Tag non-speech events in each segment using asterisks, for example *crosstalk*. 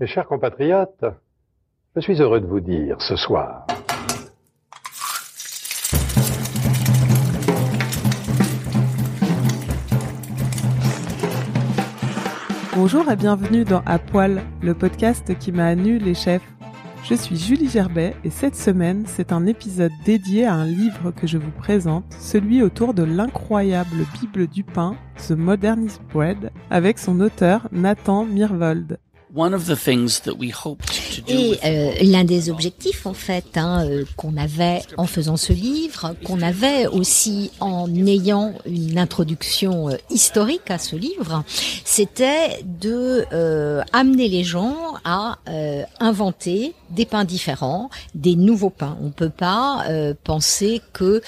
Mes chers compatriotes, je suis heureux de vous dire ce soir Bonjour et bienvenue dans À Poil, le podcast qui m'a nu les chefs. Je suis Julie Gerbet et cette semaine, c'est un épisode dédié à un livre que je vous présente, celui autour de l'incroyable Bible du pain, The Modernist Bread, avec son auteur Nathan Mirvold. Et euh, l'un des objectifs, en fait, hein, euh, qu'on avait en faisant ce livre, qu'on avait aussi en ayant une introduction euh, historique à ce livre, c'était de amener les gens à inventer des pains différents, des nouveaux pains. On peut pas penser que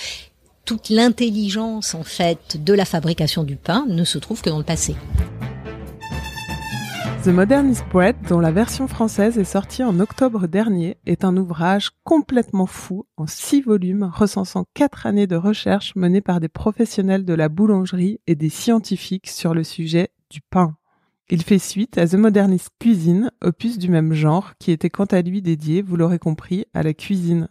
toute l'intelligence, en fait, de la fabrication du pain ne se trouve que dans le passé. The Modernist Bread, dont la version française est sortie en octobre dernier, est un ouvrage complètement fou en six volumes recensant quatre années de recherche menées par des professionnels de la boulangerie et des scientifiques sur le sujet du pain. Il fait suite à The Modernist Cuisine, opus du même genre, qui était quant à lui dédié, vous l'aurez compris, à la cuisine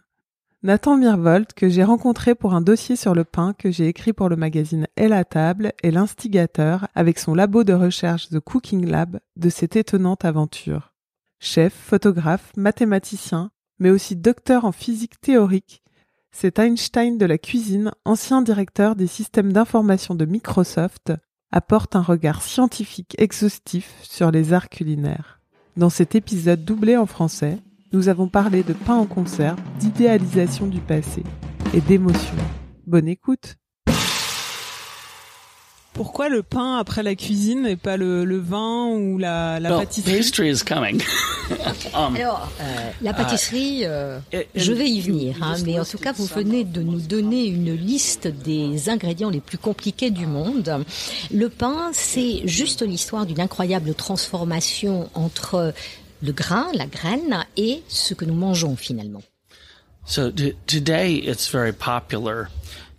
Nathan Mirvold, que j'ai rencontré pour un dossier sur le pain que j'ai écrit pour le magazine Et la table, est l'instigateur, avec son labo de recherche The Cooking Lab, de cette étonnante aventure. Chef, photographe, mathématicien, mais aussi docteur en physique théorique, cet Einstein de la cuisine, ancien directeur des systèmes d'information de Microsoft, apporte un regard scientifique exhaustif sur les arts culinaires. Dans cet épisode doublé en français, nous avons parlé de pain en conserve, d'idéalisation du passé et d'émotion. Bonne écoute pourquoi le pain après la cuisine et pas le, le vin ou la, la pâtisserie is coming. *laughs* um, Alors, euh, la uh, pâtisserie, euh, je vais y venir, hein, mais en tout cas, vous venez de nous donner une liste des ingrédients les plus compliqués du monde. Le pain, c'est juste l'histoire d'une incroyable transformation entre le grain, la graine et ce que nous mangeons finalement. So today it's very popular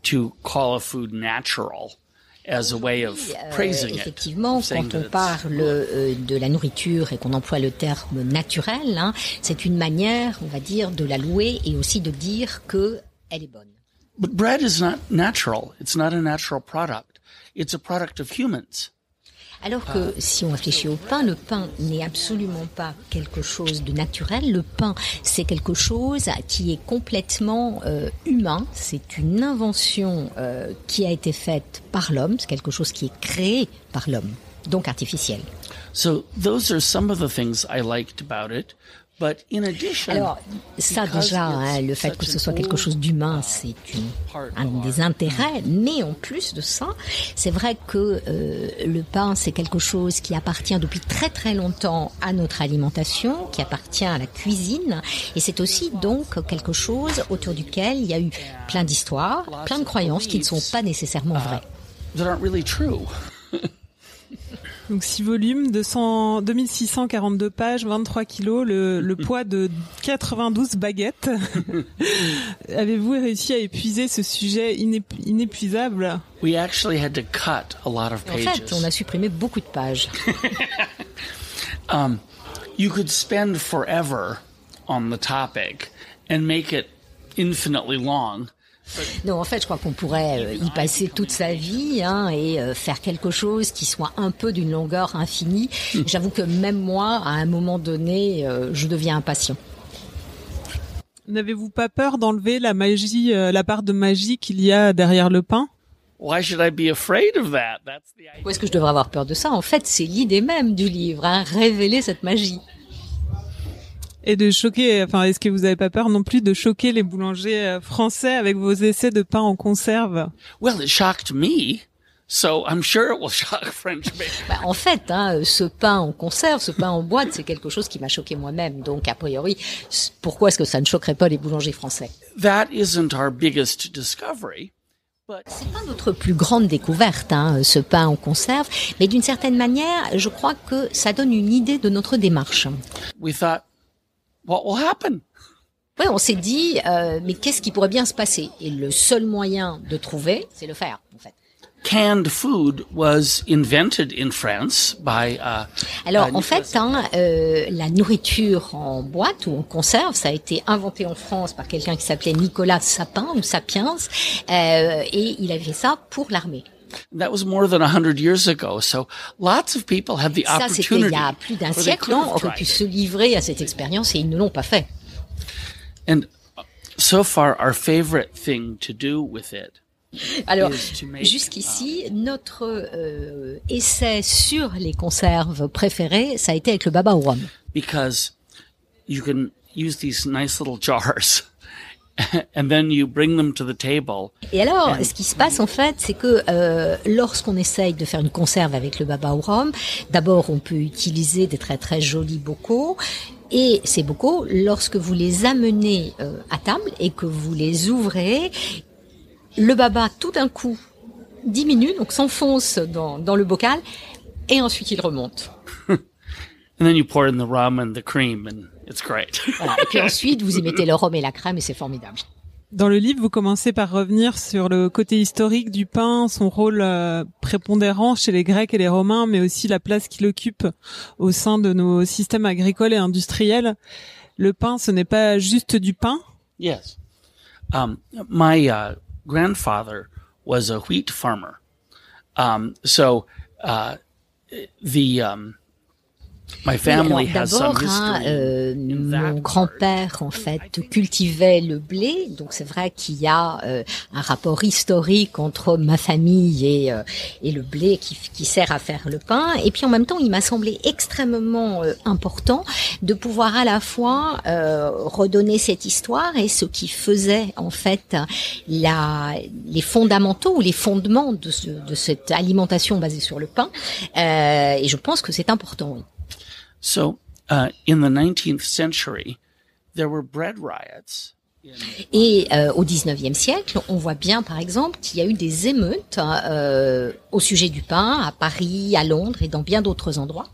to call a food natural. As a way of euh, praising effectivement, quand on parle euh, de la nourriture et qu'on emploie le terme naturel, hein, c'est une manière, on va dire, de la louer et aussi de dire que elle est bonne. But bread is not natural. It's not a natural product. It's a product of humans. Alors que si on réfléchit au pain, le pain n'est absolument pas quelque chose de naturel. Le pain, c'est quelque chose qui est complètement euh, humain. C'est une invention euh, qui a été faite par l'homme. C'est quelque chose qui est créé par l'homme, donc artificiel. So those are some of the things I liked about it. Alors, ça déjà, hein, le fait que ce soit quelque chose d'humain, c'est un des intérêts. Mais en plus de ça, c'est vrai que euh, le pain, c'est quelque chose qui appartient depuis très très longtemps à notre alimentation, qui appartient à la cuisine. Et c'est aussi donc quelque chose autour duquel il y a eu plein d'histoires, plein de croyances qui ne sont pas nécessairement vraies. Donc 6 volumes, 200, 2642 pages, 23 kilos, le, le *laughs* poids de 92 baguettes. *laughs* Avez-vous réussi à épuiser ce sujet inépuisable? We actually had to cut a lot of pages. En fait, on a supprimé beaucoup de pages. *laughs* um, you could spend forever on the topic and make it infinitely long. Non, en fait, je crois qu'on pourrait euh, y passer toute sa vie hein, et euh, faire quelque chose qui soit un peu d'une longueur infinie. Hmm. J'avoue que même moi, à un moment donné, euh, je deviens impatient. N'avez-vous pas peur d'enlever la magie, la part de magie qu'il y a derrière le pain? Why should I be afraid of that? Où est-ce que je devrais avoir peur de ça? En fait, c'est l'idée même du livre, hein, révéler cette magie et de choquer. Enfin, est-ce que vous n'avez pas peur non plus de choquer les boulangers euh, français avec vos essais de pain en conserve? Well, it shocked me. So I'm sure it will *laughs* shock French bakers. Bah, en fait, hein, ce pain en conserve, ce pain en boîte, c'est quelque chose qui m'a choqué moi-même. Donc, a priori, pourquoi est-ce que ça ne choquerait pas les boulangers français? That isn't our biggest discovery, but C'est pas notre plus grande découverte, hein, ce pain en conserve, mais d'une certaine manière, je crois que ça donne une idée de notre démarche. we thought, what will happen? Ouais, on s'est dit, euh, mais qu'est-ce qui pourrait bien se passer? Et le seul moyen de trouver, c'est le faire, en fait. Canned food was invented in France by uh, Alors, uh, en fait, hein, euh, la nourriture en boîte ou en conserve, ça a été inventé en France par quelqu'un qui s'appelait Nicolas Sapin ou Sapiens, euh, et il avait fait ça pour l'armée. That was more than a hundred years ago. So lots of people had the Ça, c'était il y a plus d'un siècle, have auraient tried pu se livrer à cette expérience et ils ne l'ont pas fait. And so far, our favorite thing to do with it Alors, is to make jusqu'ici, notre euh, essai sur les conserves préférées, ça a été avec le baba au rhum. because you can use these nice little jars, *laughs* *laughs* and then you bring them to the table. Et alors, ce qui se passe en fait, c'est que euh, lorsqu'on essaye de faire une conserve avec le baba au rhum, d'abord on peut utiliser des très très jolis bocaux. Et ces bocaux, lorsque vous les amenez euh, à table et que vous les ouvrez, le baba tout d'un coup diminue, donc s'enfonce dans, dans le bocal, et ensuite il remonte. *laughs* And then you pour in the rum and the cream, and it's great. *laughs* Voilà. Et puis ensuite, vous y mettez le rhum et la crème, et c'est formidable. Dans le livre, vous commencez par revenir sur le côté historique du pain, son rôle euh, prépondérant chez les Grecs et les Romains, mais aussi la place qu'il occupe au sein de nos systèmes agricoles et industriels. Le pain, ce n'est pas juste du pain? yes. Um, my uh, grandfather was a wheat farmer. Um, so uh, the um, my Oui, family alors, has some D'abord, hein, euh, mon grand-père en fait cultivait le blé, donc c'est vrai qu'il y a euh, un rapport historique entre ma famille et euh, et le blé qui, qui sert à faire le pain. Et puis en même temps, il m'a semblé extrêmement euh, important de pouvoir à la fois euh, redonner cette histoire et ce qui faisait en fait la les fondamentaux ou les fondements de ce, de cette alimentation basée sur le pain. Euh, et je pense que c'est important. oui. So uh, in the 19th century, there were bread riots. Et euh, au 19e siècle, on voit bien, par exemple, qu'il y a eu des émeutes euh, au sujet du pain à Paris, à Londres et dans bien d'autres endroits.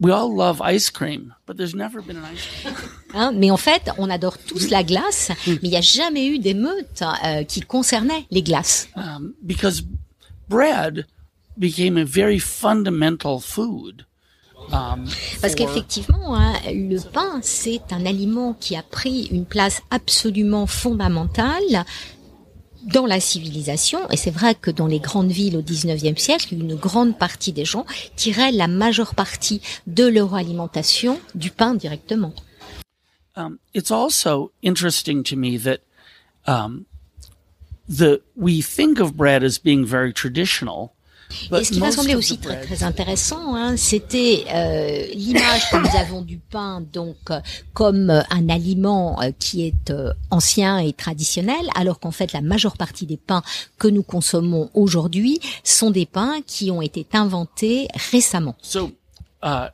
we all love ice cream, but there's never been an ice cream. *laughs* Hein, mais en fait, on adore tous la glace, mais il n'y a jamais eu d'émeute euh, qui concernait les glaces. um, because bread became a very fundamental food. Um, Parce for- qu'effectivement, hein, le pain, c'est un aliment qui a pris une place absolument fondamentale dans la civilisation. Et c'est vrai que dans les grandes villes au 19e siècle, une grande partie des gens tiraient la majeure partie de leur alimentation du pain directement. um, it's also interesting to me that um, the we think of bread as being very traditional. Et ce qui m'a semblé aussi très très intéressant, hein, c'était euh, l'image que nous avons du pain donc euh, comme euh, un aliment euh, qui est euh, ancien et traditionnel, alors qu'en fait la majeure partie des pains que nous consommons aujourd'hui sont des pains qui ont été inventés récemment. So, uh,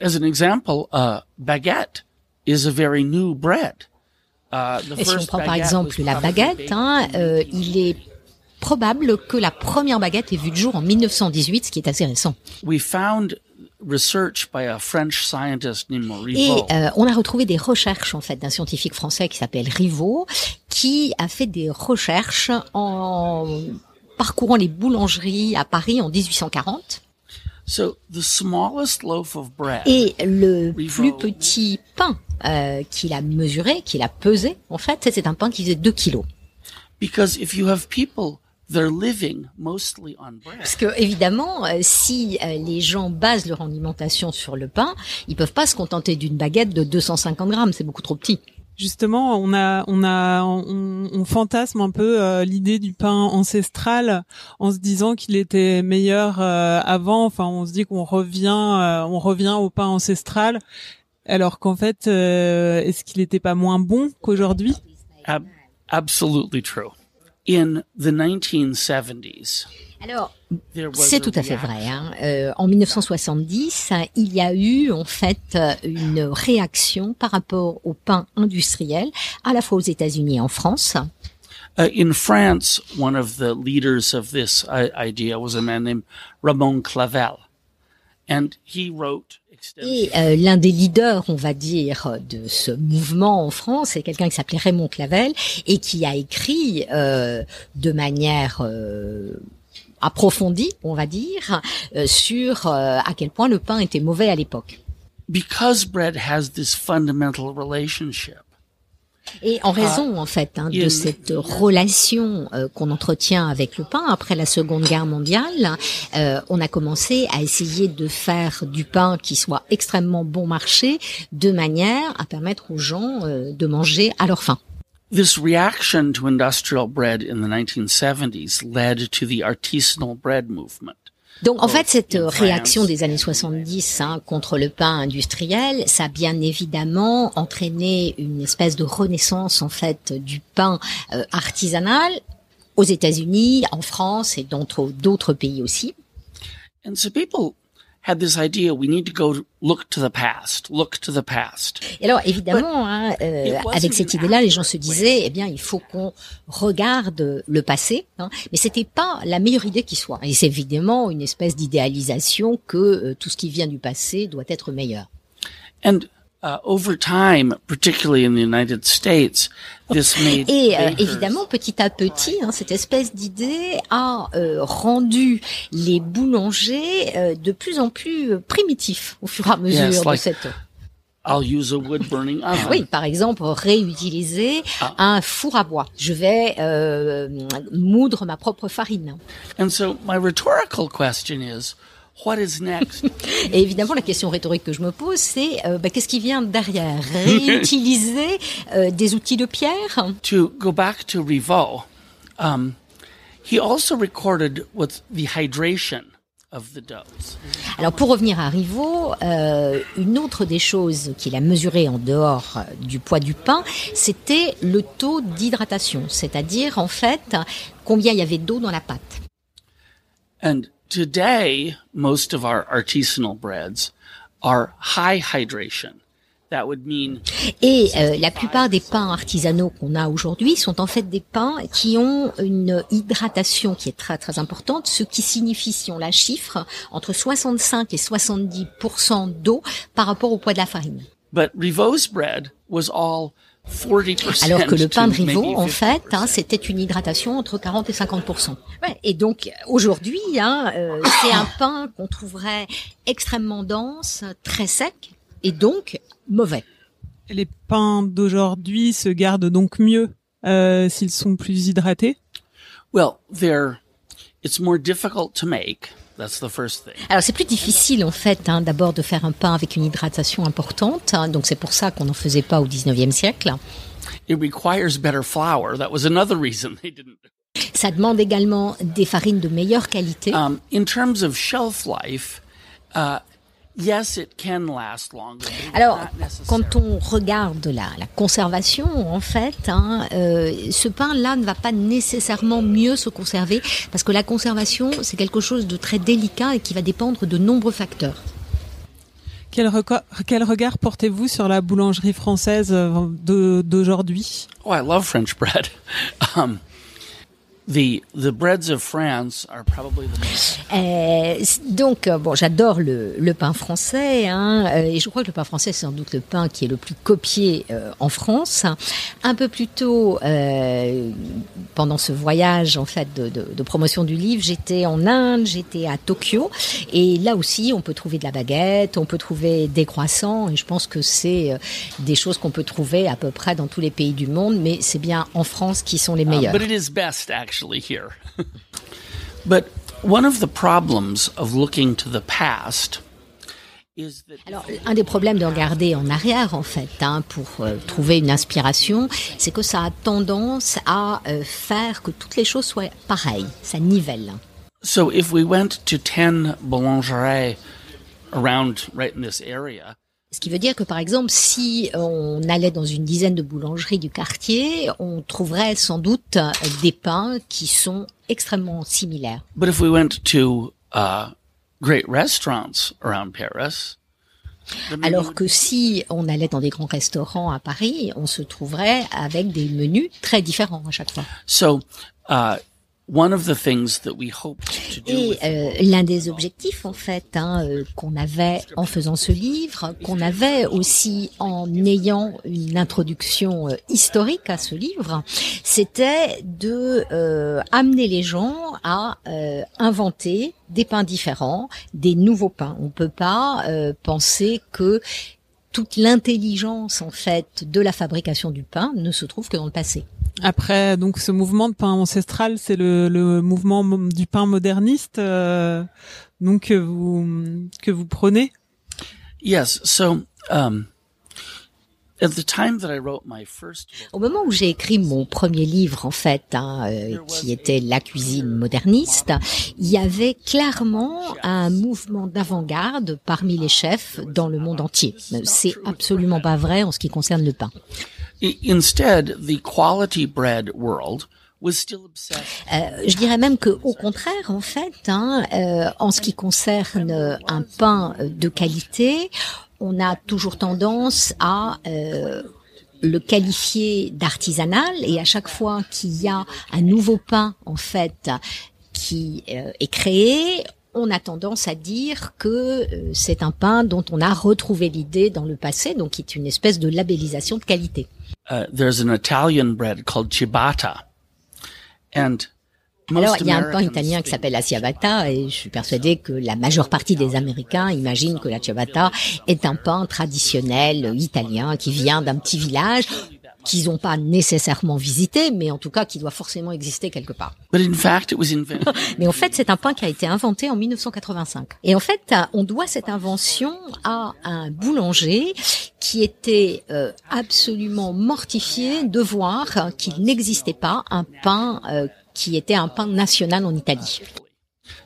as an example, uh, baguette is a very new bread. Uh, the Et si on first prend par exemple la baguette, hein, in euh, il est probable que la première baguette ait vu le jour en 1918, ce qui est assez récent. we found research by a French scientist named Et euh, on a retrouvé des recherches en fait d'un scientifique français qui s'appelle Rivaux, qui a fait des recherches en parcourant les boulangeries à Paris en 1840. so the smallest loaf of bread Et le plus petit pain euh, qu'il a mesuré, qu'il a pesé, en fait, c'est un pain qui faisait 2 kilos. because if you have people they're living mostly on bread Parce que évidemment, euh, si euh, les gens basent leur alimentation sur le pain, ils peuvent pas se contenter d'une baguette de 250 grammes, c'est beaucoup trop petit. Justement, on a, on a, on, on fantasme un peu euh, l'idée du pain ancestral en se disant qu'il était meilleur euh, avant. Enfin, on se dit qu'on revient, euh, on revient au pain ancestral, alors qu'en fait, euh, est-ce qu'il n'était pas moins bon qu'aujourd'hui? Ab- absolutely true in the 1970s, Alors, there was c'est tout à fait vrai. Hein. Euh, en 1970, il y a eu en fait une réaction par rapport au pain industriel, à la fois aux États-Unis et en France. Uh, in France, one of the leaders of this uh, idea was a man named Ramon Clavel, and he wrote extensively. Et euh, l'un des leaders, on va dire, de ce mouvement en France, c'est quelqu'un qui s'appelait Raymond Clavel et qui a écrit euh, de manière euh, approfondie, on va dire, euh, sur euh, à quel point le pain était mauvais à l'époque. because bread has this fundamental relationship. Et en raison, en fait, hein, de cette relation euh, qu'on entretient avec le pain après la Seconde Guerre mondiale, euh, on a commencé à essayer de faire du pain qui soit extrêmement bon marché, de manière à permettre aux gens euh, de manger à leur faim. This reaction to industrial bread in the 1970s led to the artisanal bread movement. Donc en fait, cette réaction des années 70 hein, contre le pain industriel, ça a bien évidemment entraîné une espèce de renaissance en fait du pain euh, artisanal aux États-Unis, en France et dans d'autres pays aussi. And so people had this idea we need to go look to the past, look to the past. Et alors évidemment, hein, euh, avec cette idée-là, les gens se disaient, eh bien, il faut qu'on regarde le passé, hein, mais c'était pas la meilleure idée qui soit. Et c'est évidemment une espèce d'idéalisation que euh, tout ce qui vient du passé doit être meilleur. And uh, over time, particularly in the United States, this made Et euh, évidemment, petit à petit, hein, cette espèce d'idée a euh, rendu les boulangers euh, de plus en plus primitifs au fur et à mesure Yes, de like- cette. I'll use a wood burning oven. Oui, par exemple, réutiliser Ah. un four à bois. Je vais moudre ma propre farine. And so my rhetorical question is, what is next? *laughs* Et évidemment, la question rhétorique que je me pose, c'est euh, bah, qu'est-ce qui vient derrière? *laughs* Réutiliser euh, des outils de pierre? To go back to Rivaux, um, he also recorded what the hydration of the doughs. Alors pour revenir à Rivaux, euh, une autre des choses qu'il a mesuré en dehors euh, du poids du pain, c'était le taux d'hydratation, c'est-à-dire en fait combien il y avait d'eau dans la pâte. And today, most of our artisanal breads are high hydration. That would mean Et euh, la plupart des pains artisanaux qu'on a aujourd'hui sont en fait des pains qui ont une hydratation qui est très très importante, ce qui signifie, si on la chiffre, entre 65 et 70% d'eau par rapport au poids de la farine. But bread was all 40%. Alors que le pain de Rivaux, en fait, 50%. hein, c'était une hydratation entre 40 et 50 ouais, Et donc aujourd'hui, hein, euh, c'est un *coughs* pain qu'on trouverait extrêmement dense, très sec et donc mauvais. Les pains d'aujourd'hui se gardent donc mieux euh, s'ils sont plus hydratés? Well, they're, it's more difficult to make. That's the first thing. Alors c'est plus difficile en fait, hein, d'abord de faire un pain avec une hydratation importante. hein, donc c'est pour ça qu'on n'en faisait pas au 19e siècle. It requires better flour. That was another reason they didn't. Ça demande également des farines de meilleure qualité. Um, in terms of shelf life, uh, yes, it can last longer. but it's Alors, quand on regarde la, la conservation, en fait, hein, euh, ce pain-là ne va pas nécessairement mieux se conserver parce que la conservation, c'est quelque chose de très délicat et qui va dépendre de nombreux facteurs. Quel, regard portez-vous sur la boulangerie française euh, d'aujourd'hui? Oh, I love French bread. *laughs* um, the the breads of France are probably the most. Euh, c- donc, euh, bon, j'adore le, le pain français, hein, euh, et je crois que le pain français, c'est sans doute le pain qui est le plus copié euh, en France. Un peu plus tôt, euh, pendant ce voyage en fait de, de- de promotion du livre, j'étais en Inde, j'étais à Tokyo, et là aussi, on peut trouver de la baguette, on peut trouver des croissants, et je pense que c'est euh, des choses qu'on peut trouver à peu près dans tous les pays du monde, mais c'est bien en France qui sont les Uh, meilleurs. but it is best actually here. *laughs* but one of the problems of looking to the past is that Alors, un des problèmes de regarder en arrière, en fait, hein, pour euh, trouver une inspiration, c'est que ça a tendance à euh, faire que toutes les choses soient pareilles, ça nivelle. so if we went to 10 boulangeries around right in this area Ce qui veut dire que par exemple, si on allait dans une dizaine de boulangeries du quartier, on trouverait sans doute des pains qui sont extrêmement similaires. But if we went to uh, great restaurants around Paris, the menu Alors que si on allait dans des grands restaurants à Paris, on se trouverait avec des menus très différents à chaque fois. so uh, one of the things that we hoped to do Et euh, l'un des objectifs en fait hein, euh, qu'on avait en faisant ce livre, qu'on avait aussi en ayant une introduction euh, historique à ce livre, c'était de euh, amener les gens à euh, inventer des pains différents, des nouveaux pains. On peut pas euh, penser que toute l'intelligence en fait de la fabrication du pain ne se trouve que dans le passé. Après, donc ce mouvement de pain ancestral, c'est le, le mouvement mo- du pain moderniste, euh, donc que vous que vous prenez? yes. So um, at the time that I wrote my first book, Au moment où j'ai écrit mon premier livre, en fait, hein, euh, qui était La cuisine moderniste, il y avait clairement un mouvement d'avant-garde parmi les chefs dans le monde entier. C'est absolument pas vrai en ce qui concerne le pain. Instead, the quality bread world was still obsessed. Euh, je dirais même que, au contraire, en fait, hein, euh, en ce qui concerne euh, un pain de qualité, on a toujours tendance à euh, le qualifier d'artisanal et à chaque fois qu'il y a un nouveau pain, en fait, qui euh, est créé, on a tendance à dire que c'est un pain dont on a retrouvé l'idée dans le passé, donc qui est une espèce de labellisation de qualité. Uh, there's an Italian bread called ciabatta, and Alors, il y a un pain italien qui s'appelle la ciabatta. et je suis persuadée que la majeure partie des Américains imaginent que la ciabatta est un pain traditionnel italien qui vient d'un petit village qu'ils n'ont pas nécessairement visité, mais en tout cas qui doit forcément exister quelque part. But in fact, it was invented. *laughs* Mais en fait, c'est un pain qui a été inventé en 1985. Et en fait, euh, on doit cette invention à un boulanger qui était euh, absolument mortifié de voir qu'il n'existait pas un pain euh, qui était un pain national en Italie.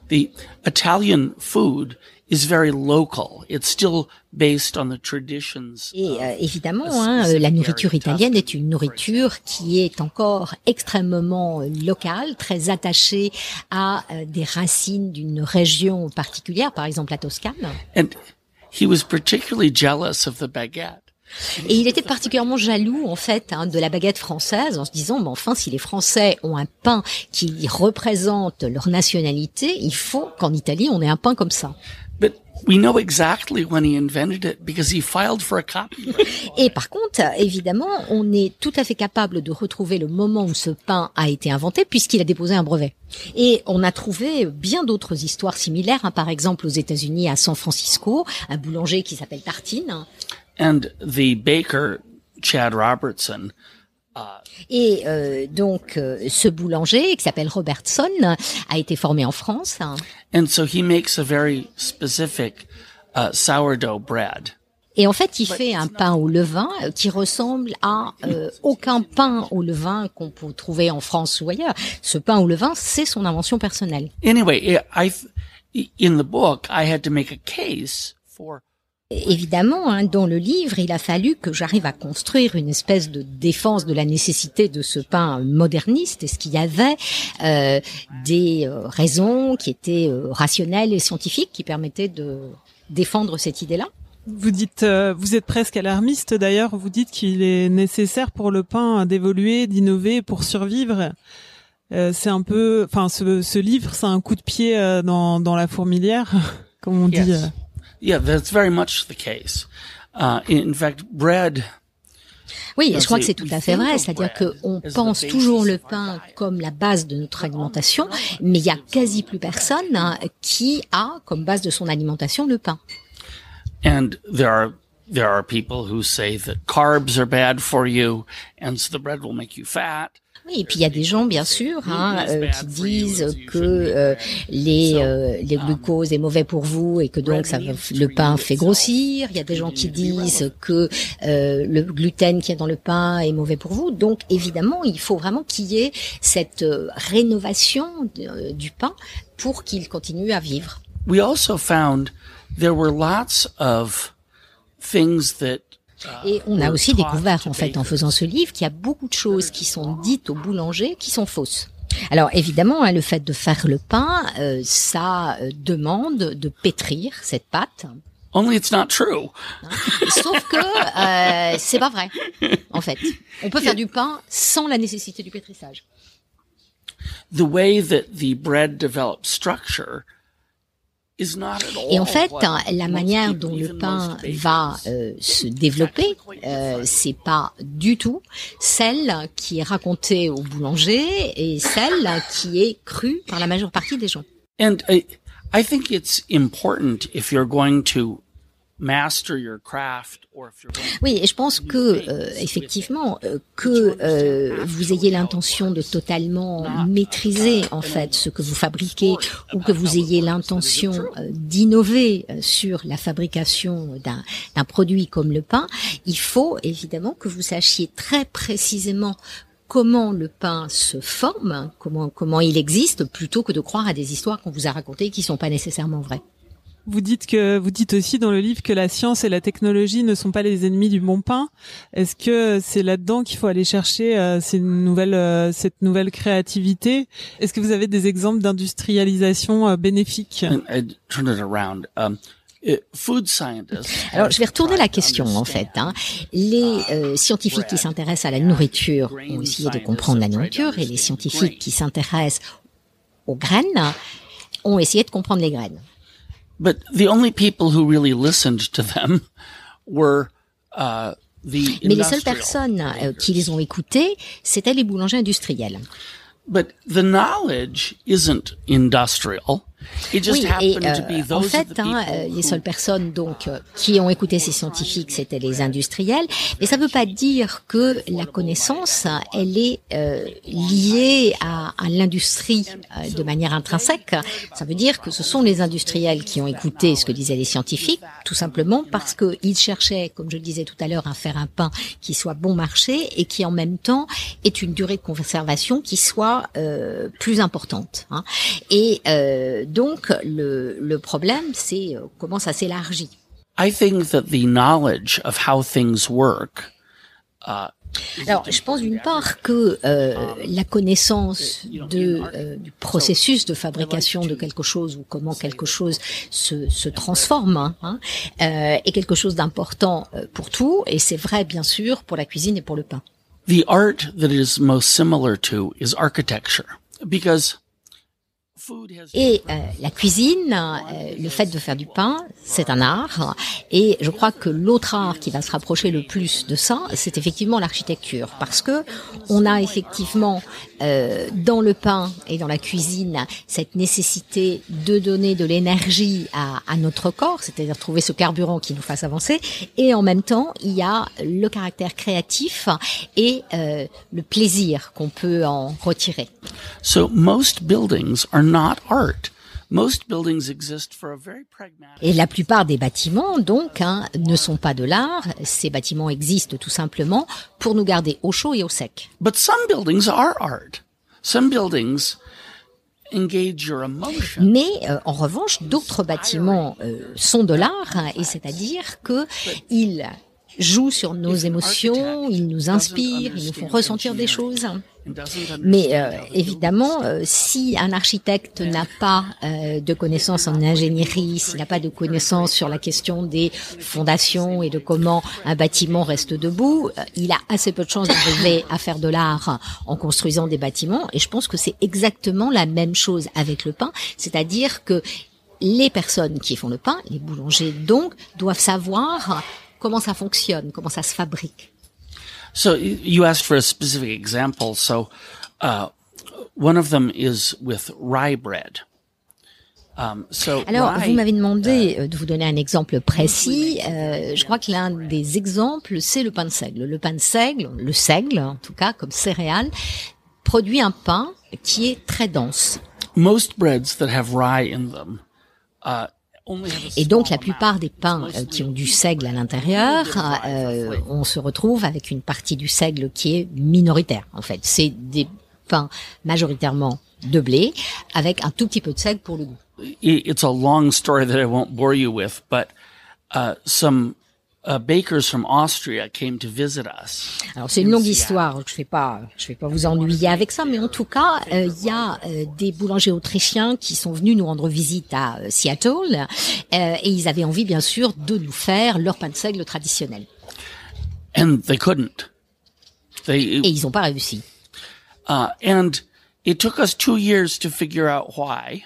the Italian food is very local. It's still based on the traditions. Et euh, évidemment, hein, la nourriture italienne est une nourriture qui est encore extrêmement euh, locale, très attachée à euh, des racines d'une région particulière, par exemple la Toscane. And he was particularly jealous of the baguette. Et il était particulièrement jaloux en fait hein, de la baguette française en se disant, mais enfin, si les Français ont un pain qui représente leur nationalité, il faut qu'en Italie on ait un pain comme ça. But we know exactly when he invented it because he filed for a copyright. *laughs* Et par contre, évidemment, on est tout à fait capable de retrouver le moment où ce pain a été inventé puisqu'il a déposé un brevet. Et on a trouvé bien d'autres histoires similaires, hein, par exemple aux États-Unis, à San Francisco, un boulanger qui s'appelle Tartine. and the baker, Chad Robertson, Et euh, donc, euh, ce boulanger qui s'appelle Robertson a été formé en France. and so he makes a very specific uh, sourdough bread. Et en fait, il fait un pain au levain qui ressemble à euh, aucun pain au levain qu'on peut trouver en France ou ailleurs. Ce pain au levain, c'est son invention personnelle. Anyway, I- in the book, I had to make a case for Évidemment, hein, dans le livre, il a fallu que j'arrive à construire une espèce de défense de la nécessité de ce pain moderniste. Est-ce qu'il y avait euh, des euh, raisons qui étaient euh, rationnelles et scientifiques qui permettaient de défendre cette idée-là? Vous dites, euh, vous êtes presque alarmiste d'ailleurs. Vous dites qu'il est nécessaire pour le pain d'évoluer, d'innover pour survivre. Euh, c'est un peu, enfin, ce, ce livre, c'est un coup de pied euh, dans dans la fourmilière, *laughs* comme on dit. Yes. euh. Yeah, that's very much the case. Uh, in fact, bread. Oui, je crois que c'est- tout à fait vrai. C'est-à-dire qu'on pense toujours le pain comme la base de notre alimentation, mais il y a quasi plus personne hein, qui a comme base de son alimentation le pain. And there are there are people who say that carbs are bad for you, and so the bread will make you fat. Oui, et puis il y a des gens, bien sûr, hein, euh, qui disent que euh, les, euh, les glucoses est mauvais pour vous et que donc ça, va- le pain fait grossir. Il y a des gens qui disent que euh, le gluten qui est dans le pain est mauvais pour vous. Donc évidemment, il faut vraiment qu'il y ait cette euh, rénovation euh, du pain pour qu'il continue à vivre. We also found there were lots of things that Et on a were aussi découvert, en fait, en faisant ce livre, qu'il y a beaucoup de choses qui sont dites aux boulangers qui sont fausses. Alors évidemment, hein, le fait de faire le pain, euh, ça euh, demande de pétrir cette pâte. Only it's not true. Sauf que euh, c'est pas vrai. En fait, on peut faire du pain sans la nécessité du pétrissage. The way that the bread develops structure is not at all. Et en fait, hein, la manière dont le pain va euh, se développer, euh, c'est pas du tout celle qui est racontée au boulanger et celle qui est crue par la majeure partie des gens. And I, I think it's important if you're going to Oui, et je pense que euh, effectivement euh, que euh, vous ayez l'intention de totalement maîtriser en fait ce que vous fabriquez ou que vous ayez l'intention euh, d'innover euh, sur la fabrication d'un d'un produit comme le pain, il faut évidemment que vous sachiez très précisément comment le pain se forme, comment comment il existe, plutôt que de croire à des histoires qu'on vous a racontées qui sont pas nécessairement vraies. Vous dites que vous dites aussi dans le livre que la science et la technologie ne sont pas les ennemis du bon pain. Est-ce que c'est là-dedans qu'il faut aller chercher euh, ces nouvelles, euh, cette nouvelle créativité? Est-ce que vous avez des exemples d'industrialisation euh, bénéfique and I'd turn it around. Um, uh, food scientists. Alors, je vais retourner la question en fait. hein. Les euh, scientifiques qui s'intéressent à la nourriture ont essayé de comprendre la nourriture et les scientifiques qui s'intéressent aux graines ont essayé de comprendre les graines. But the only people who really listened to them were uh, the Mais les seules personnes euh, qui les ont écoutés, c'étaient les boulangers industriels. But the knowledge isn't industrial. Oui, et euh, en fait, hein, euh, les who- seules personnes donc euh, qui ont écouté ces scientifiques, c'était les industriels. Mais ça ne veut pas dire que la connaissance, elle est euh, liée à, à l'industrie euh, de manière intrinsèque. Ça veut dire que ce sont les industriels qui ont écouté ce que disaient les scientifiques, tout simplement parce qu'ils cherchaient, comme je le disais tout à l'heure, à faire un pain qui soit bon marché et qui en même temps ait une durée de conservation qui soit euh, plus importante. hein. Et euh, donc le, le problème, c'est euh, comment ça s'élargit. I think that the knowledge of how things work uh, Alors, je pense d'une part que euh, la connaissance de, euh, du processus de fabrication de quelque chose ou comment quelque chose se, se transforme hein, hein, euh, est quelque chose d'important pour tout, et c'est vrai bien sûr pour la cuisine et pour le pain. the art that it is most similar to is architecture. Because Et euh, la cuisine, euh, le fait de faire du pain, c'est un art. Et je crois que l'autre art qui va se rapprocher le plus de ça, c'est effectivement l'architecture, parce que on a effectivement euh, dans le pain et dans la cuisine cette nécessité de donner de l'énergie à, à notre corps, c'est-à-dire trouver ce carburant qui nous fasse avancer. Et en même temps, il y a le caractère créatif et euh, le plaisir qu'on peut en retirer. Art. Most buildings exist for a very pragmatic. Et la plupart des bâtiments, donc, hein, ne sont pas de l'art. Ces bâtiments existent tout simplement pour nous garder au chaud et au sec. But some buildings are art. Some buildings engage your emotion. Mais euh, en revanche, d'autres bâtiments euh, sont de l'art, hein, et c'est-à-dire que ils jouent sur nos émotions, ils nous inspirent, ils nous font ressentir des choses. Mais euh, évidemment, euh, si un architecte n'a pas euh, de connaissances en ingénierie, s'il n'a pas de connaissances sur la question des fondations et de comment un bâtiment reste debout, euh, il a assez peu de chances d'arriver à faire de l'art en construisant des bâtiments. Et je pense que c'est exactement la même chose avec le pain, c'est-à-dire que les personnes qui font le pain, les boulangers donc, doivent savoir comment ça fonctionne, comment ça se fabrique? So you asked for a specific example. So uh, one of them is with rye bread. Um, so Alors, rye, vous m'avez demandé euh, de vous donner un exemple précis. Euh, je crois que l'un des exemples, c'est le pain de seigle. Le pain de seigle, le seigle, en tout cas, comme céréale, produit un pain qui est très dense. most breads that have rye in them Et donc, la plupart des pains qui ont du seigle à l'intérieur, euh, on se retrouve avec une partie du seigle qui est minoritaire, en fait. C'est des pains majoritairement de blé, avec un tout petit peu de seigle pour le goût. Uh, bakers from Austria came to visit us. Alors c'est une longue histoire, je vais pas, je vais pas vous ennuyer avec ça, mais en tout cas, euh, il y a euh, des boulangers autrichiens qui sont venus nous rendre visite à euh, Seattle et ils avaient envie bien sûr de nous faire leur pain de seigle traditionnel. And they couldn't. They, et ils n'ont pas réussi. Uh, and it took us two years to figure out why.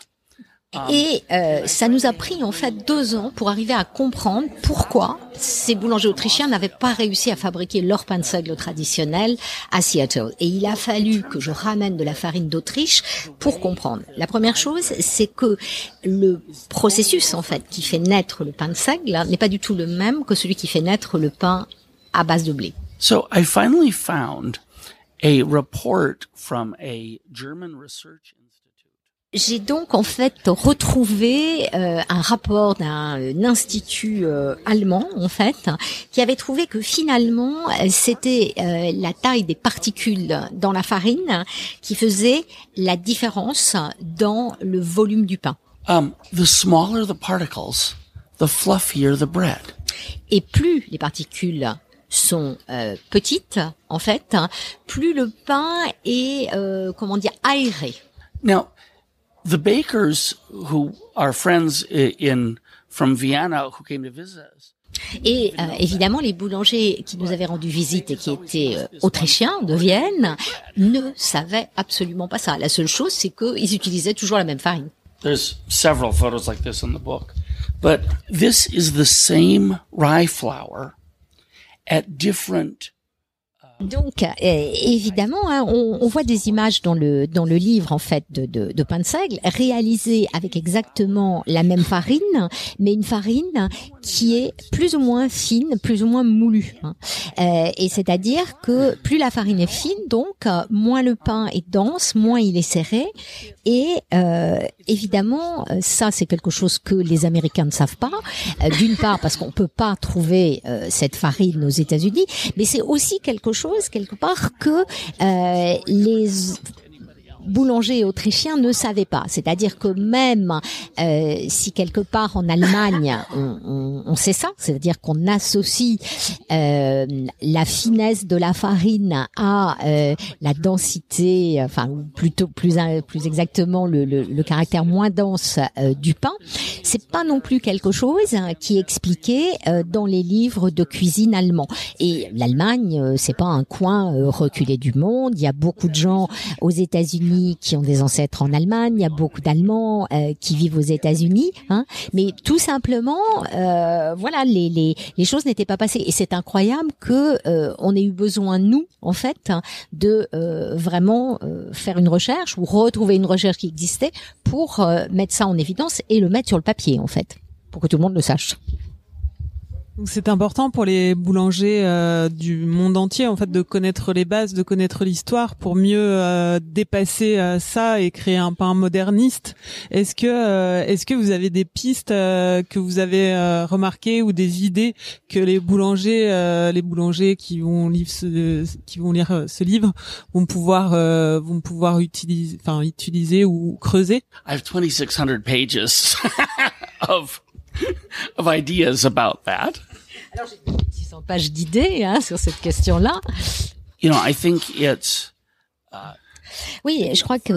Et euh, ça nous a pris en fait deux ans pour arriver à comprendre pourquoi ces boulangers autrichiens n'avaient pas réussi à fabriquer leur pain de seigle traditionnel à Seattle. Et il a fallu que je ramène de la farine d'Autriche pour comprendre. La première chose, c'est que le processus en fait qui fait naître le pain de seigle n'est pas du tout le même que celui qui fait naître le pain à base de blé. So I finally found a report from a German research j'ai donc en fait retrouvé euh, un rapport d'un euh, institut euh, allemand en fait qui avait trouvé que finalement c'était la taille des particules dans la farine qui faisait la différence dans le volume du pain. Um, the smaller the particles, the fluffier the bread. Et plus les particules sont petites en fait, plus le pain est comment dire aéré. Now, the bakers who are friends in from Vienna who came to visit us. Et euh, évidemment, les boulangers qui nous avaient rendu visite et qui étaient euh, autrichiens de Vienne ne savaient absolument pas ça. La seule chose, c'est qu'ils utilisaient toujours la même farine. There's several photos like this in the book, but this is the same rye flour at different donc, euh, évidemment, hein, on, on, voit des images dans le dans le livre en fait de, de, de pain de seigle réalisées avec exactement la même farine, mais une farine qui est plus ou moins fine, plus ou moins moulue. Hein. Euh, et c'est-à-dire que plus la farine est fine, donc moins le pain est dense, moins il est serré. Et euh, évidemment, ça c'est quelque chose que les Américains ne savent pas. Euh, d'une part parce qu'on peut pas trouver euh, cette farine aux États-Unis, mais c'est aussi quelque chose quelque part que euh, les boulangers autrichiens ne savaient pas. C'est-à-dire que même euh, si quelque part en Allemagne *laughs* on, on, on sait ça, c'est-à-dire qu'on associe euh, la finesse de la farine à euh, la densité, enfin plutôt plus plus exactement le, le, le caractère moins dense euh, du pain, c'est pas non plus quelque chose qui est expliqué euh, dans les livres de cuisine allemands. Et l'Allemagne, euh, c'est pas un coin reculé du monde. Il y a beaucoup de gens aux États-Unis qui ont des ancêtres en Allemagne, il y a beaucoup d'Allemands euh, qui vivent aux États-Unis, hein, mais tout simplement, euh, voilà, les, les, les choses n'étaient pas passées. Et c'est incroyable que euh, on ait eu besoin nous, en fait, de vraiment faire une recherche ou retrouver une recherche qui existait pour mettre ça en évidence et le mettre sur le papier, en fait, pour que tout le monde le sache. C'est important pour les boulangers euh, du monde entier en fait de connaître les bases, de connaître l'histoire pour mieux euh, dépasser euh, ça et créer un pain moderniste. Est-ce que est-ce que vous avez des pistes que vous avez remarquées ou des idées que les boulangers les boulangers qui vont lire ce, qui vont lire ce livre vont pouvoir vont pouvoir utiliser enfin utiliser ou creuser? I have 2600 pages *laughs* of of ideas about that. Alors j'ai 600 pages d'idées hein, sur cette question-là. You know, I think it's uh, oui, je crois que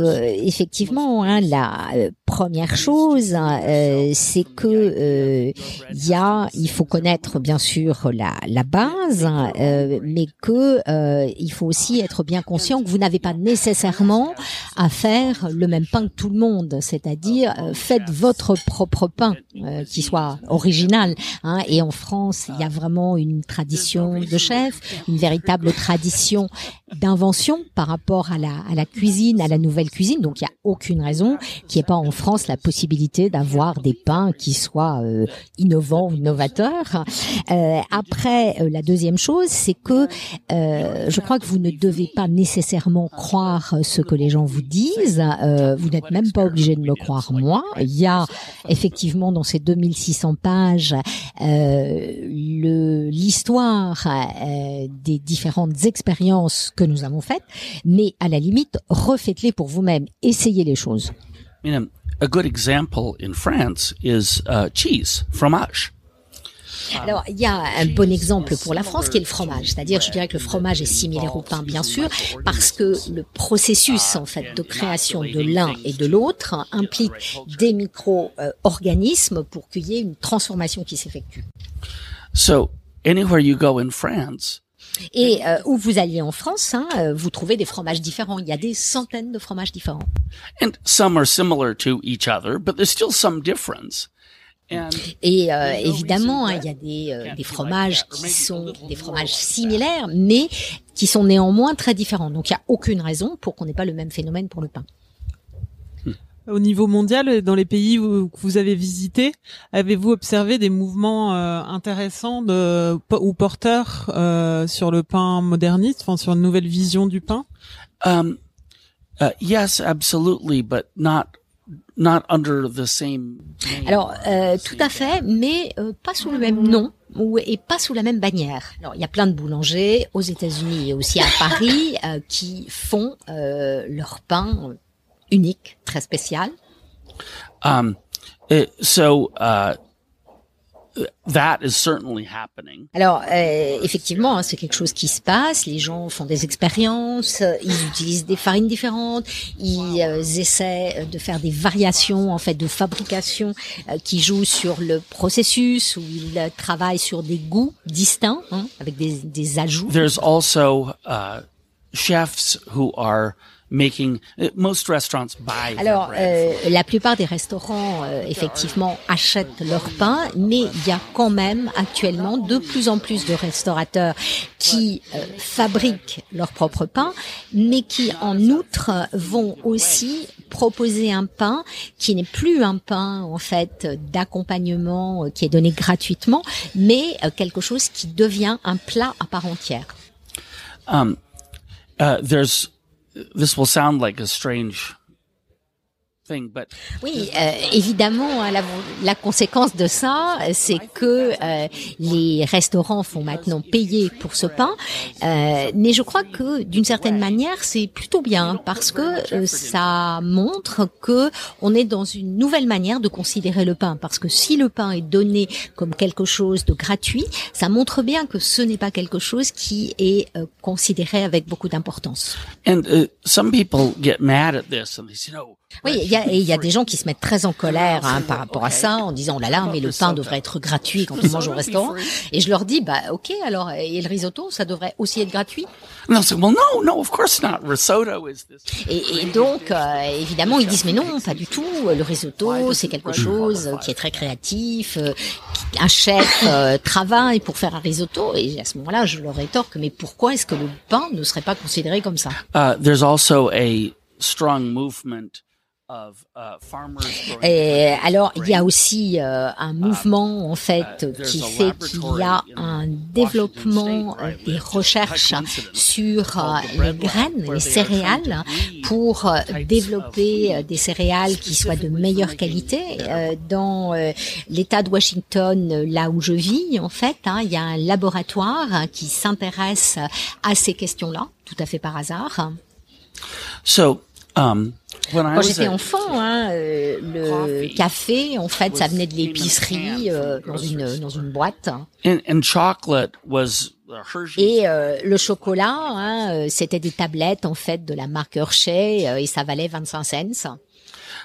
effectivement, hein, la euh, première chose, euh, c'est que euh, il y a, il faut connaître bien sûr la, la base, mais que il faut aussi être bien conscient que vous n'avez pas nécessairement à faire le même pain que tout le monde, c'est-à-dire faites votre propre pain qui soit original. Hein, et en France, il y a vraiment une tradition de chef, une véritable tradition *laughs* d'invention par rapport à la, à la cuisine, à la nouvelle cuisine. Donc il n'y a aucune raison qu'il n'y ait pas en France la possibilité d'avoir des pains qui soient euh, innovants, innovateurs. Euh, après, euh, la deuxième chose, c'est que euh, je crois que vous ne devez pas nécessairement croire ce que les gens vous disent. vous n'êtes même pas obligé de me croire moi. Il y a effectivement dans ces 2600 pages l'histoire des différentes expériences que nous avons faites, mais à la limite, refaites-les pour vous-même, essayez les choses. a good example in France is uh, cheese, fromage. Alors, il y a un bon exemple pour la France qui est le fromage. C'est-à-dire, je dirais que le fromage est similaire au pain, bien sûr, parce que le processus, en fait, de création de l'un et de l'autre implique des micro-organismes pour qu'il y ait une transformation qui s'effectue. So anywhere you go in France, Et euh, où vous alliez en France, hein, euh, vous trouvez des fromages différents. Il y a des centaines de fromages différents. and some are similar to each other, but there's still some difference. And Et euh, évidemment, hein, il y a des, euh, des fromages qui sont des fromages similaires, mais qui sont néanmoins très différents. Donc il n'y a aucune raison pour qu'on n'ait pas le même phénomène pour le pain. Au niveau mondial, dans les pays où, que vous avez visités, avez-vous observé des mouvements euh, intéressants de, ou porteurs euh, sur le pain moderniste, enfin sur une nouvelle vision du pain? Um, uh, yes, absolutely, but not not under the same. name. Alors, euh, tout à fait, mais euh, pas sous le même nom ou et pas sous la même bannière. Alors, il y a plein de boulangers aux États-Unis et aussi à Paris euh, qui font euh, leur pain unique, très spécial. Um, uh, so uh, that is certainly happening. Alors, euh, effectivement, hein, c'est quelque chose qui se passe. Les gens font des expériences, euh, ils utilisent des farines différentes, ils euh, essaient de faire des variations en fait de fabrication euh, qui jouent sur le processus, où ils euh, travaillent sur des goûts distincts hein, avec des, des ajouts. There's also uh, chefs who are making. uh, Most restaurants buy. their Alors, euh, la plupart des restaurants, euh, effectivement, achètent leur pain, mais il y a quand même actuellement de plus en plus de restaurateurs qui euh, fabriquent leur propre pain, mais qui, en outre, vont aussi proposer un pain qui n'est plus un pain, en fait, d'accompagnement euh, qui est donné gratuitement, mais euh, quelque chose qui devient un plat à part entière. Um, uh, there's. This will sound like a strange thing, but Oui, euh, évidemment, hein, la, la conséquence de ça, c'est que euh, les restaurants font maintenant payer pour ce pain, euh, mais je crois que d'une certaine manière, c'est plutôt bien parce que euh, ça montre que on est dans une nouvelle manière de considérer le pain. Parce que si le pain est donné comme quelque chose de gratuit, ça montre bien que ce n'est pas quelque chose qui est euh, considéré avec beaucoup d'importance. and uh, some people get mad at this and they say, "No, Oui, il y a, et il y a des gens qui se mettent très en colère hein, par rapport à ça, en disant oh là là, mais le pain devrait être gratuit quand on mange au restaurant. Et je leur dis bah ok, alors et le risotto, ça devrait aussi être gratuit? And they'll say, well, no, no, of course not. Risotto is this. Et, et donc euh, évidemment ils disent mais non, pas du tout. Le risotto, c'est quelque chose qui est très créatif. euh, Un chef euh, travaille pour faire un risotto. Et à ce moment-là, je leur rétorque mais pourquoi est-ce que le pain ne serait pas considéré comme ça? Uh, there's also a strong movement of uh, Et alors, il y a aussi euh, un mouvement en fait qui fait qu'il y a un développement euh, des recherches sur euh, les graines, les céréales, pour développer des céréales qui soient de meilleure qualité. Dans l'État de Washington, là où je vis, en fait, hein, il y a un laboratoire hein, qui s'intéresse à ces questions-là, tout à fait par hasard. So, um, Quand was j'étais enfant, hein, euh, le café, en fait, ça venait de l'épicerie euh, dans une dans une boîte. and, and chocolate was the Hershey's. Et euh, le chocolat, hein, euh, c'était des tablettes en fait de la marque Hershey euh, et ça valait 25 cents.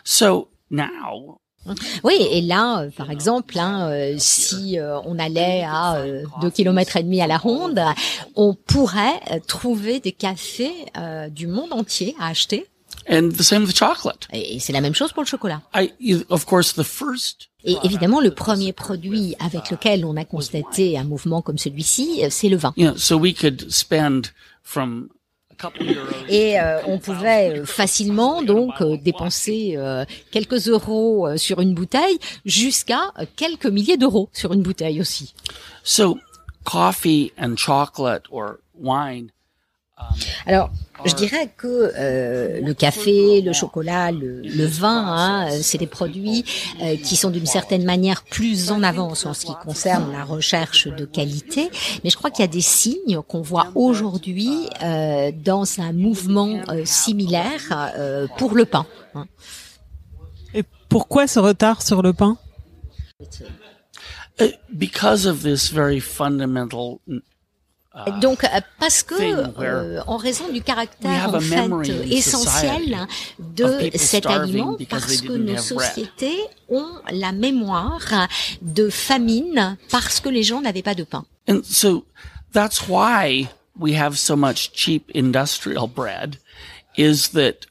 So now, Oui, et là, par exemple, hein, euh, si euh, on allait à euh, deux kilomètres et demi à la ronde, on pourrait trouver des cafés euh, du monde entier à acheter. And the same with chocolate. Et c'est la même chose pour le chocolat. I, of course, the first Et évidemment, le premier produit avec lequel on a constaté un mouvement comme celui-ci, euh, c'est le vin. know, so we could spend from a couple euros. Et euh, on pouvait euh, facilement donc euh, dépenser euh, quelques euros sur une bouteille jusqu'à quelques milliers d'euros sur une bouteille aussi. So coffee and chocolate or wine Alors, je dirais que euh, le café, le chocolat, le, le vin, hein, c'est des produits euh, qui sont d'une certaine manière plus en avance en ce qui concerne la recherche de qualité. Mais je crois qu'il y a des signes qu'on voit aujourd'hui euh, dans un mouvement euh, similaire euh, pour le pain. hein. Et pourquoi ce retard sur le pain? Because of this very fundamental donc parce que euh, en raison du caractère en fait essentiel de cet aliment, parce que nos sociétés ont la mémoire de famine parce que les gens n'avaient pas de pain. And so that's why we have so much cheap industrial bread is that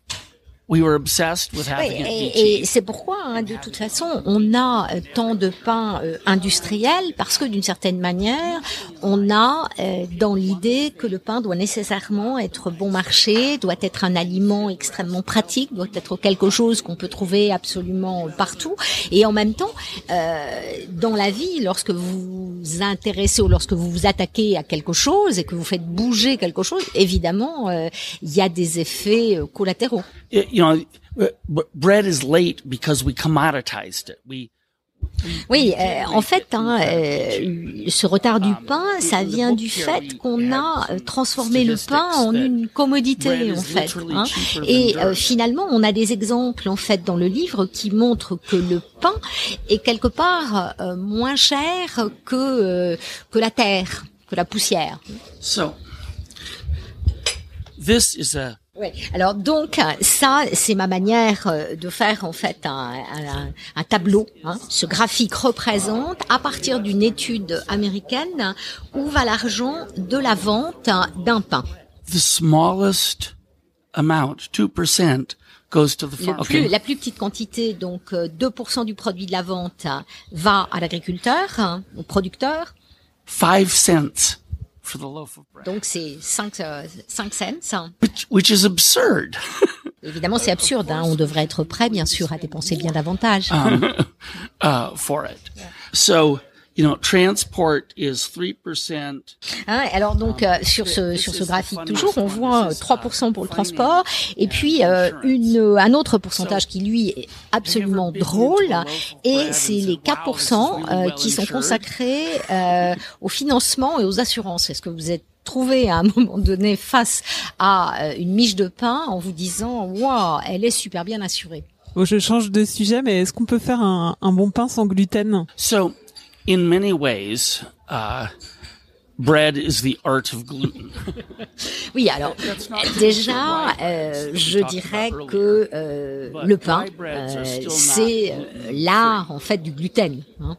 We were obsessed with having oui, et, et c'est pourquoi, hein, de toute façon, on a euh, tant de pain euh, industriel parce que d'une certaine manière, on a euh, dans l'idée que le pain doit nécessairement être bon marché, doit être un aliment extrêmement pratique, doit être quelque chose qu'on peut trouver absolument partout. Et en même temps, euh, dans la vie, lorsque vous vous intéressez ou lorsque vous vous attaquez à quelque chose et que vous faites bouger quelque chose, évidemment, il y a des effets collatéraux. You know, bread is late because we commoditized it. We oui, euh, en fait, hein, euh, ce retard du pain, ça vient du fait qu'on a euh, transformé le pain en une commodité, en fait. Hein. Et euh, finalement, on a des exemples, en fait, dans le livre qui montrent que le pain est quelque part moins cher que que la terre, que la poussière. So, this is a oui. Alors donc ça, c'est ma manière euh, de faire en fait un, un, un tableau. Hein. Ce graphique représente à partir d'une étude américaine où va l'argent de la vente d'un pain. The smallest amount, 2%, goes to the farm. Plus, La plus petite quantité, donc 2% euh, du produit de la vente, va à l'agriculteur, au producteur. 5 cents donc c'est 5, euh, 5 cents. Which, which is absurd. *laughs* Évidemment, c'est absurde. Hein. On devrait être prêt, bien sûr, à dépenser bien davantage. Um, *laughs* uh, for it. So, you know, transport is 3%. Hein, alors donc euh, sur ce sur ce graphique toujours, on voit 3% pour le transport et puis euh, une un autre pourcentage qui lui est absolument drôle et c'est les 4% euh, qui sont consacrés euh, au financement et aux assurances. Est-ce que vous êtes trouvé à un *laughs* moment donné face à euh, une miche de pain en vous disant waouh, elle est super bien assurée? Bon, je change de sujet, mais est-ce qu'on peut faire un, un bon pain sans gluten? So, in many ways, uh, bread is the art of gluten. *laughs* oui, alors déjà, euh, je dirais que euh, le pain, euh, c'est euh, l'art en fait du gluten. Hein.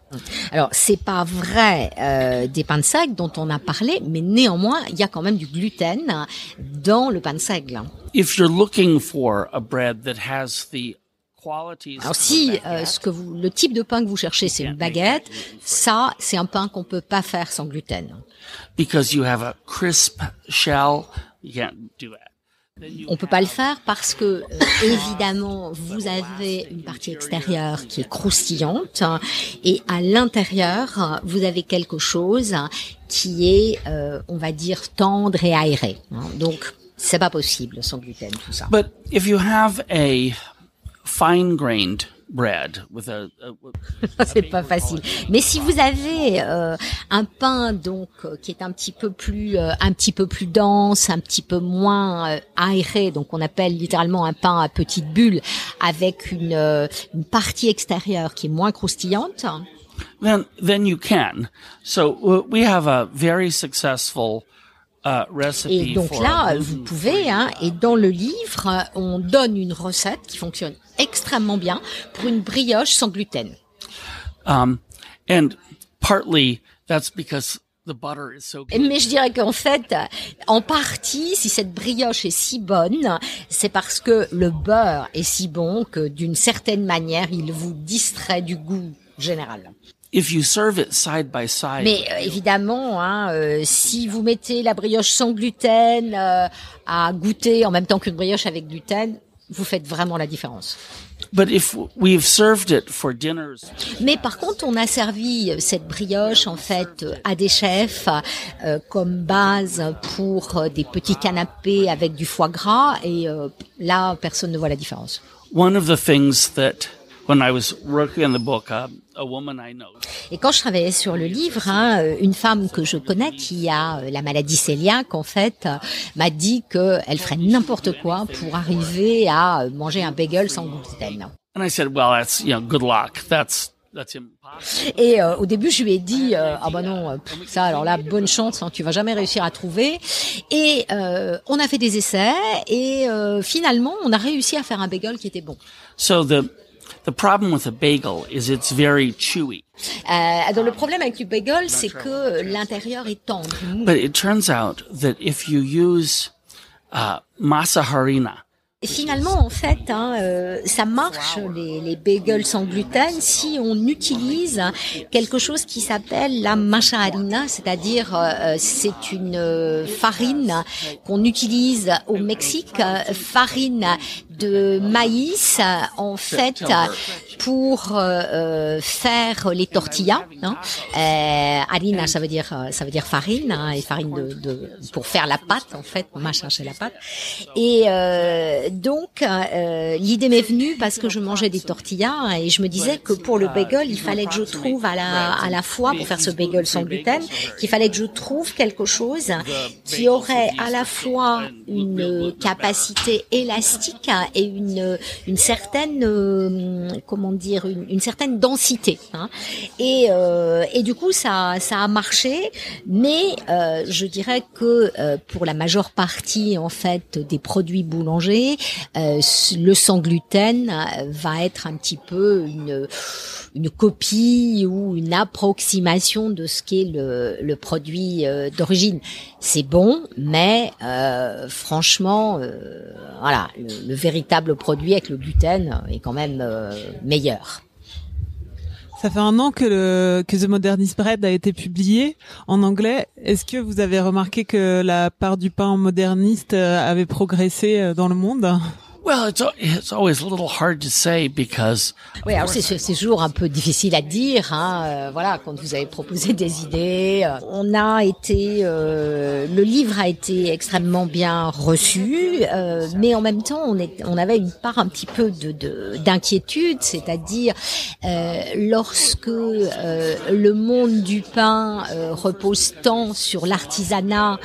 Alors c'est pas vrai euh, des pains de seigle dont on a parlé, mais néanmoins il y a quand même du gluten dans le pain de seigle. If you're looking for a bread that has the alors si euh, ce que vous, le type de pain que vous cherchez, c'est une baguette, ça, c'est un pain qu'on peut pas faire sans gluten. Because you have a crisp shell, you can't do it. On peut pas le faire parce que euh, évidemment vous avez une partie extérieure qui est croustillante et à l'intérieur vous avez quelque chose qui est, euh, on va dire, tendre et aéré. Donc c'est pas possible sans gluten tout ça. But if you have a fine-grained bread with a, c'est pas facile. Mais si vous avez euh, un pain donc euh, qui est un petit peu plus euh, un petit peu plus dense, un petit peu moins aéré, donc on appelle littéralement un pain à petite bulle avec une une partie extérieure qui est moins croustillante. Then then you can. So we have a very successful Uh, et donc là, vous pouvez, hein, et dans le livre, on donne une recette qui fonctionne extrêmement bien pour une brioche sans gluten. Um, and partly that's because the butter is so good. Mais je dirais qu'en fait, en partie, si cette brioche est si bonne, c'est parce que le beurre est si bon que d'une certaine manière, il vous distrait du goût général. If you serve it side by side, Mais euh, évidemment, hein, euh, si vous mettez la brioche sans gluten euh, à goûter en même temps qu'une brioche avec gluten, vous faites vraiment la différence. But if we've served it for dinners, Mais par contre, on a servi cette brioche en fait à des chefs euh, comme base pour des petits canapés avec du foie gras et euh, là, personne ne voit la différence. one of the things that when I was working on the book, a woman I know. Et quand je travaillais sur le livre, hein, une femme que je connais qui a euh, la maladie cœliaque, en fait, euh, m'a dit qu'elle ferait n'importe quoi pour arriver à manger un bagel sans gluten. And I said, well, that's, you know, good luck. That's Et euh, au début, je lui ai dit euh, ah bah non, euh, ça alors là bonne chance, hein, tu vas jamais réussir à trouver. Et on a fait des essais et finalement, on a réussi à faire un bagel qui était bon. So the The problem with a bagel is it's very chewy. Euh, donc le problème avec le bagel, c'est que l'intérieur est tendre. But it turns out that if you use uh, masa harina, finalement, en fait, hein, euh, ça marche les, les, bagels sans gluten si on utilise quelque chose qui s'appelle la harina, c'est-à-dire euh, c'est une euh, farine qu'on utilise au Mexique, farine de maïs en fait pour faire les tortillas. Hein. harina, ça veut dire ça veut dire farine hein, et farine de, de, pour faire la pâte en fait, machin c'est la pâte et donc, euh, l'idée m'est venue parce que je mangeais des tortillas et je me disais que pour le bagel, il fallait que je trouve à la, à la fois, pour faire ce bagel sans gluten, qu'il fallait que je trouve quelque chose qui aurait à la fois une capacité élastique et une, une certaine, euh, comment dire, une, certaine densité. Hein. Et, euh, et du coup, ça, ça a marché, mais je dirais que pour la majeure partie, en fait, des produits boulangers, euh, le sans gluten euh, va être un petit peu une, une copie ou une approximation de ce qu'est le, le produit euh, d'origine. C'est bon, mais franchement, voilà, le, le, véritable produit avec le gluten est quand même meilleur. Ça fait un an que, le, que The Modernist Bread a été publié en anglais. Est-ce que vous avez remarqué que la part du pain moderniste avait progressé dans le monde? Well, it's it's always a little hard to say because. Oui, alors c'est c'est toujours un peu difficile à dire. Hein, euh, voilà, quand vous avez proposé des idées, euh, on a été, euh, le livre a été extrêmement bien reçu, euh, mais en même temps, on est, on avait une part un petit peu de d'inquiétude, c'est-à-dire lorsque le monde du pain repose tant sur l'artisanat,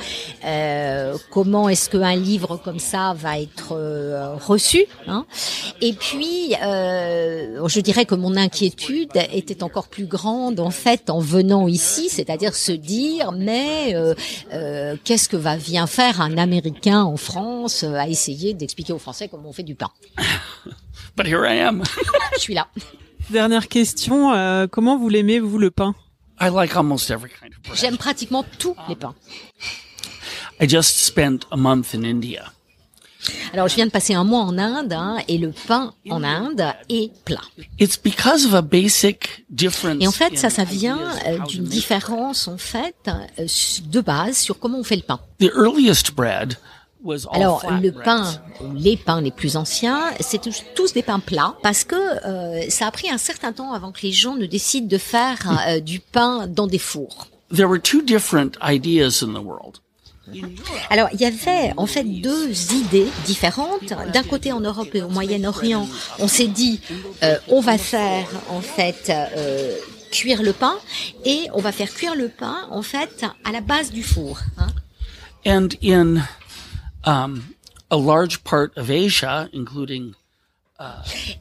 comment est-ce qu'un livre comme ça va être reçu. Hein. Et puis, euh, je dirais que mon inquiétude était encore plus grande en fait en venant ici, c'est-à-dire se dire mais euh, euh, qu'est-ce que va bien faire un Américain en France à essayer d'expliquer aux Français comment on fait du pain. *laughs* But here I am. je suis là. Dernière question, comment vous l'aimez vous le pain? I like almost every kind of bread. J'aime pratiquement tous les pains. I just spent a month in India. Alors, je viens de passer un mois en Inde hein, et le pain en Inde est plat. It's because of a basic difference et en fait, ça, ça vient euh, d'une différence en fait euh, de base sur comment on fait le pain. The earliest bread alors le pain, les pains les plus anciens, c'est tous des pains plats parce que euh, ça a pris un certain temps avant que les gens ne décident de faire euh, du pain dans des fours. There were two different ideas in the world. Alors, il y avait en fait deux idées différentes. D'un côté, en Europe et au Moyen-Orient, on s'est dit, euh, on va faire en fait euh, cuire le pain et on va faire cuire le pain en fait à la base du four. Hein. And in um, a large part of Asia, including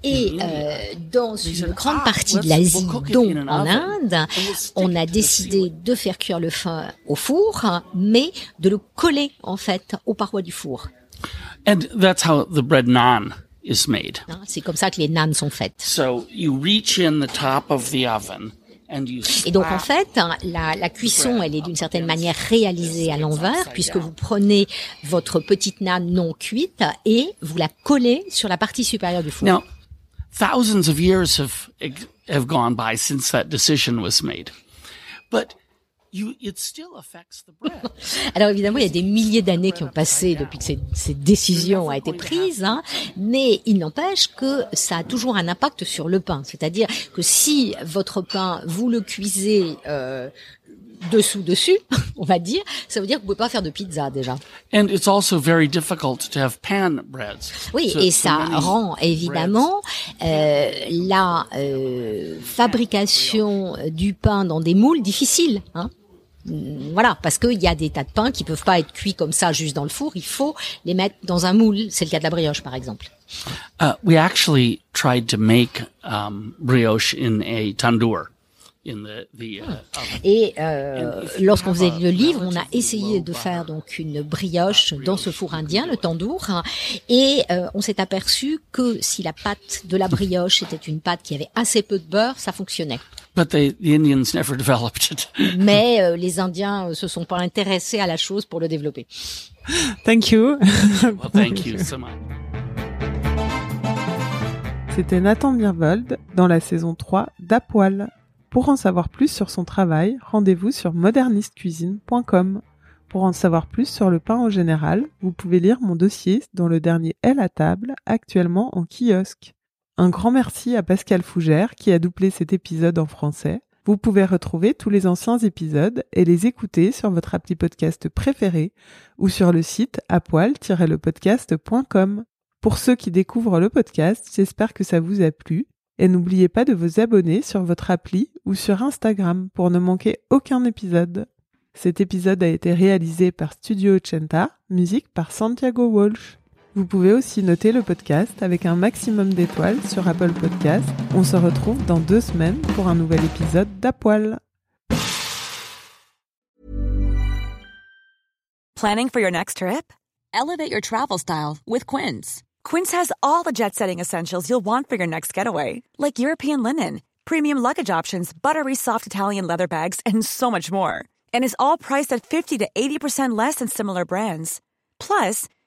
et euh, dans une grande partie de l'Asie, dont en Inde, on a décidé de faire cuire le pain au four, mais de le coller en fait aux parois du four. And that's how the bread naan is made. Hein, c'est comme ça que les naans sont faites. So you reach in the top of the oven et donc en fait, hein, la, la cuisson, elle est d'une certaine manière réalisée à l'envers, puisque vous prenez votre petite nane non cuite et vous la collez sur la partie supérieure du four. Now, thousands of years have have gone by since that decision was made, but *laughs* alors évidemment, il y a des milliers d'années qui ont passé depuis que cette, décision a été prise, hein, mais il n'empêche que ça a toujours un impact sur le pain. C'est-à-dire que si votre pain, vous le cuisez euh, dessous dessus, *laughs* on va dire, ça veut dire que vous pouvez pas faire de pizza déjà. And it's also very difficult to have pan breads. Oui, et ça rend évidemment euh, la euh, fabrication du pain dans des moules difficile. Hein voilà, parce qu'il y a des tas de pains qui peuvent pas être cuits comme ça juste dans le four. Il faut les mettre dans un moule. C'est le cas de la brioche, par exemple. Uh, we actually tried to make um, brioche in a tandoor. In the, the, uh, oven. Et euh, lorsqu'on faisait le livre, on a essayé de faire donc une brioche dans ce four indien, le tandoor, hein, et euh, on s'est aperçu que si la pâte de la brioche était une pâte qui avait assez peu de beurre, ça fonctionnait. But they, the Indians never *laughs* developed it. Mais euh, les Indiens euh, se sont pas intéressés à la chose pour le développer. Thank you. well, thank you so much. *laughs* C'était Nathan Mirvold dans la saison 3 d'Apoil. Pour en savoir plus sur son travail, rendez-vous sur modernistcuisine.com. Pour en savoir plus sur le pain en général, vous pouvez lire mon dossier dans le dernier L à table, actuellement en kiosque. Un grand merci à Pascal Fougère qui a doublé cet épisode en français. Vous pouvez retrouver tous les anciens épisodes et les écouter sur votre appli podcast préféré ou sur le site apoil-lepodcast.com. Pour ceux qui découvrent le podcast, j'espère que ça vous a plu et n'oubliez pas de vous abonner sur votre appli ou sur Instagram pour ne manquer aucun épisode. Cet épisode a été réalisé par Studio Ochenta, musique par Santiago Walsh. Vous pouvez aussi noter le podcast avec un maximum d'étoiles sur Apple Podcast. On se retrouve dans deux semaines pour un nouvel épisode d'Apoil. Planning for your next trip? Elevate your travel style with Quince. Quince has all the jet setting essentials you'll want for your next getaway, like European linen, premium luggage options, buttery soft Italian leather bags, and so much more. And is all priced at 50 to 80% less than similar brands. Plus,